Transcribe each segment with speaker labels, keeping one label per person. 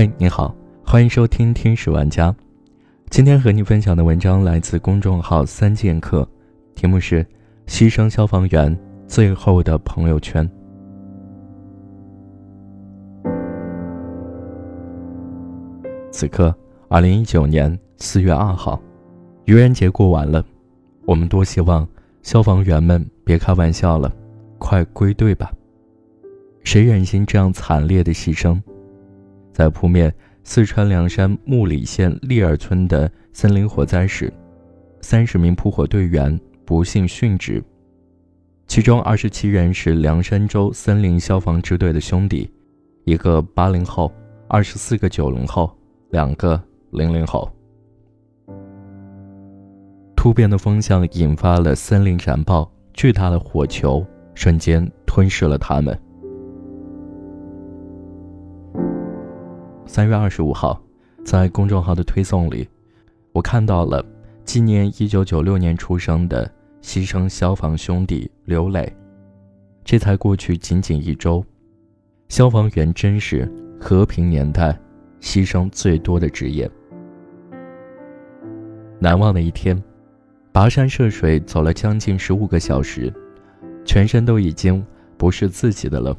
Speaker 1: 嘿，你好，欢迎收听《天使玩家》。今天和你分享的文章来自公众号“三剑客”，题目是《牺牲消防员最后的朋友圈》。此刻，二零一九年四月二号，愚人节过完了，我们多希望消防员们别开玩笑了，快归队吧！谁忍心这样惨烈的牺牲？在扑灭四川凉山木里县利尔村的森林火灾时，三十名扑火队员不幸殉职，其中二十七人是凉山州森林消防支队的兄弟，一个八零后，二十四个九零后，两个零零后。突变的风向引发了森林燃爆，巨大的火球瞬间吞噬了他们。三月二十五号，在公众号的推送里，我看到了纪念一九九六年出生的牺牲消防兄弟刘磊。这才过去仅仅一周，消防员真是和平年代牺牲最多的职业。难忘的一天，跋山涉水走了将近十五个小时，全身都已经不是自己的了，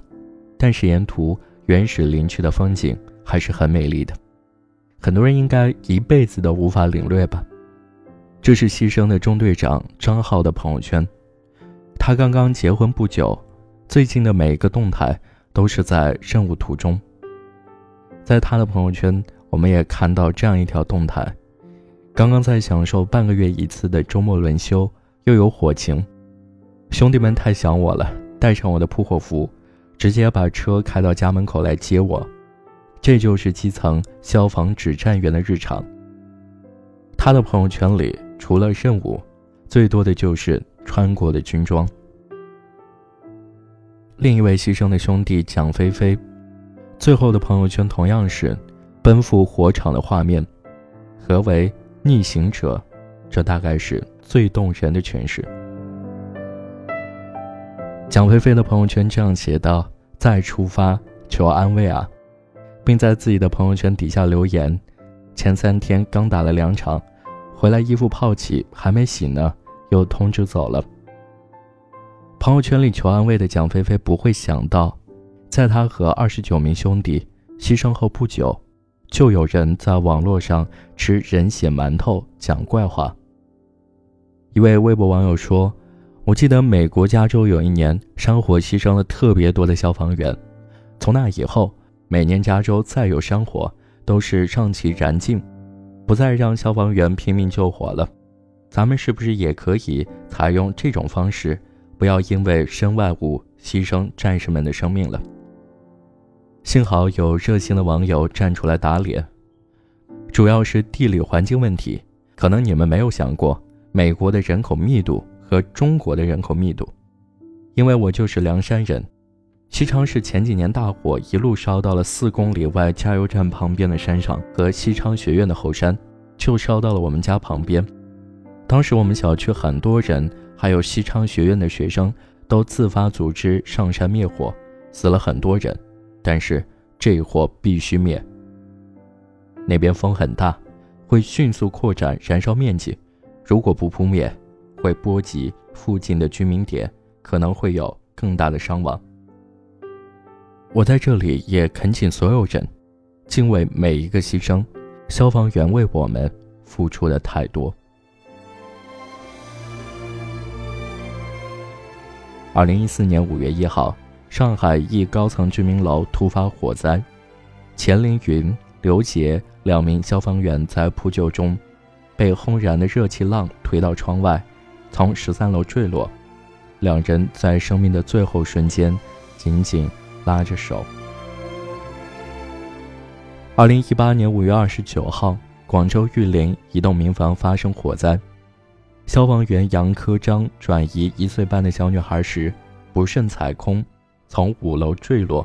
Speaker 1: 但是沿途原始林区的风景。还是很美丽的，很多人应该一辈子都无法领略吧。这是牺牲的中队长张浩的朋友圈，他刚刚结婚不久，最近的每一个动态都是在任务途中。在他的朋友圈，我们也看到这样一条动态：刚刚在享受半个月一次的周末轮休，又有火情，兄弟们太想我了，带上我的扑火符，直接把车开到家门口来接我。这就是基层消防指战员的日常。他的朋友圈里除了任务，最多的就是穿过的军装。另一位牺牲的兄弟蒋飞飞，最后的朋友圈同样是奔赴火场的画面。何为逆行者？这大概是最动人的诠释。蒋飞飞的朋友圈这样写道：“再出发，求安慰啊！”并在自己的朋友圈底下留言：“前三天刚打了两场，回来衣服泡起，还没洗呢，又通知走了。”朋友圈里求安慰的蒋菲菲不会想到，在他和二十九名兄弟牺牲后不久，就有人在网络上吃人血馒头讲怪话。一位微博网友说：“我记得美国加州有一年山火牺牲了特别多的消防员，从那以后。”每年加州再有山火，都是让其燃尽，不再让消防员拼命救火了。咱们是不是也可以采用这种方式，不要因为身外物牺牲战士们的生命了？幸好有热心的网友站出来打脸，主要是地理环境问题。可能你们没有想过美国的人口密度和中国的人口密度，因为我就是凉山人。西昌市前几年大火，一路烧到了四公里外加油站旁边的山上和西昌学院的后山，就烧到了我们家旁边。当时我们小区很多人，还有西昌学院的学生，都自发组织上山灭火，死了很多人。但是这火必须灭。那边风很大，会迅速扩展燃烧面积，如果不扑灭，会波及附近的居民点，可能会有更大的伤亡。我在这里也恳请所有人，敬畏每一个牺牲，消防员为我们付出的太多。二零一四年五月一号，上海一高层居民楼突发火灾，钱凌云、刘杰两名消防员在扑救中，被轰然的热气浪推到窗外，从十三楼坠落，两人在生命的最后瞬间，紧紧。拉着手。二零一八年五月二十九号，广州玉林一栋民房发生火灾，消防员杨科章转移一岁半的小女孩时，不慎踩空，从五楼坠落。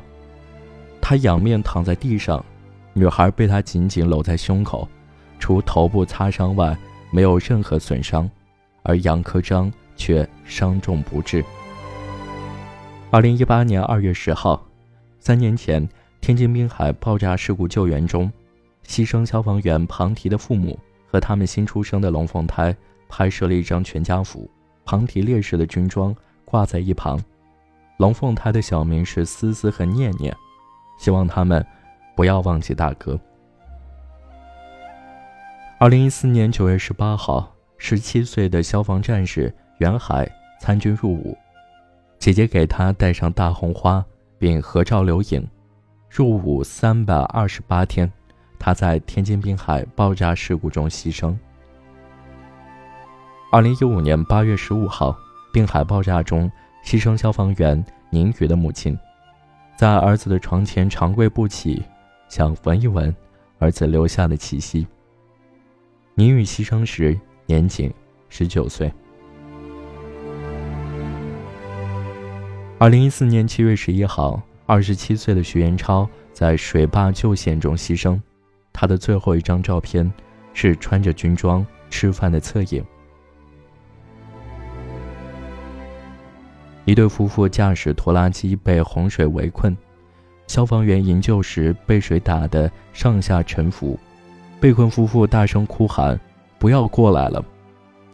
Speaker 1: 他仰面躺在地上，女孩被他紧紧搂在胸口，除头部擦伤外，没有任何损伤，而杨科章却伤重不治。二零一八年二月十号。三年前，天津滨海爆炸事故救援中，牺牲消防员庞提的父母和他们新出生的龙凤胎拍摄了一张全家福。庞提烈士的军装挂在一旁，龙凤胎的小名是思思和念念，希望他们不要忘记大哥。二零一四年九月十八号，十七岁的消防战士袁海参军入伍，姐姐给他戴上大红花，并合照留影。入伍三百二十八天，他在天津滨海爆炸事故中牺牲。二零一五年八月十五号，滨海爆炸中牺牲消防员宁宇的母亲，在儿子的床前长跪不起，想闻一闻儿子留下的气息。宁宇牺牲时年仅十九岁。二零一四年七月十一号。二十七岁的徐元超在水坝救险中牺牲，他的最后一张照片是穿着军装吃饭的侧影。一对夫妇驾驶拖拉机被洪水围困，消防员营救时被水打得上下沉浮，被困夫妇大声哭喊：“不要过来了！”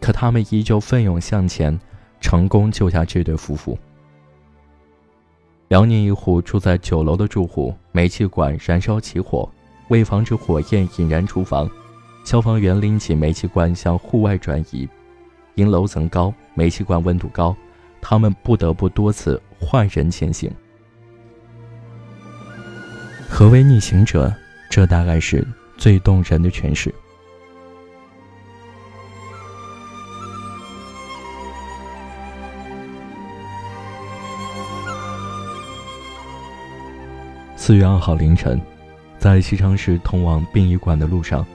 Speaker 1: 可他们依旧奋勇向前，成功救下这对夫妇。辽宁一户住在九楼的住户，煤气管燃烧起火，为防止火焰引燃厨房，消防员拎起煤气罐向户外转移。因楼层高，煤气罐温度高，他们不得不多次换人前行。何为逆行者？这大概是最动人的诠释。四月二号凌晨，在西昌市通往殡仪馆的路上，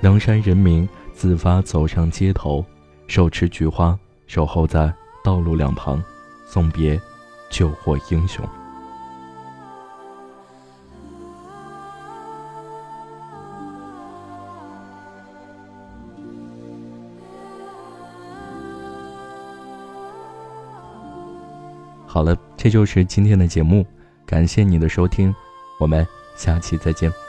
Speaker 1: 凉山人民自发走上街头，手持菊花，守候在道路两旁，送别救火英雄。好了，这就是今天的节目。感谢你的收听，我们下期再见。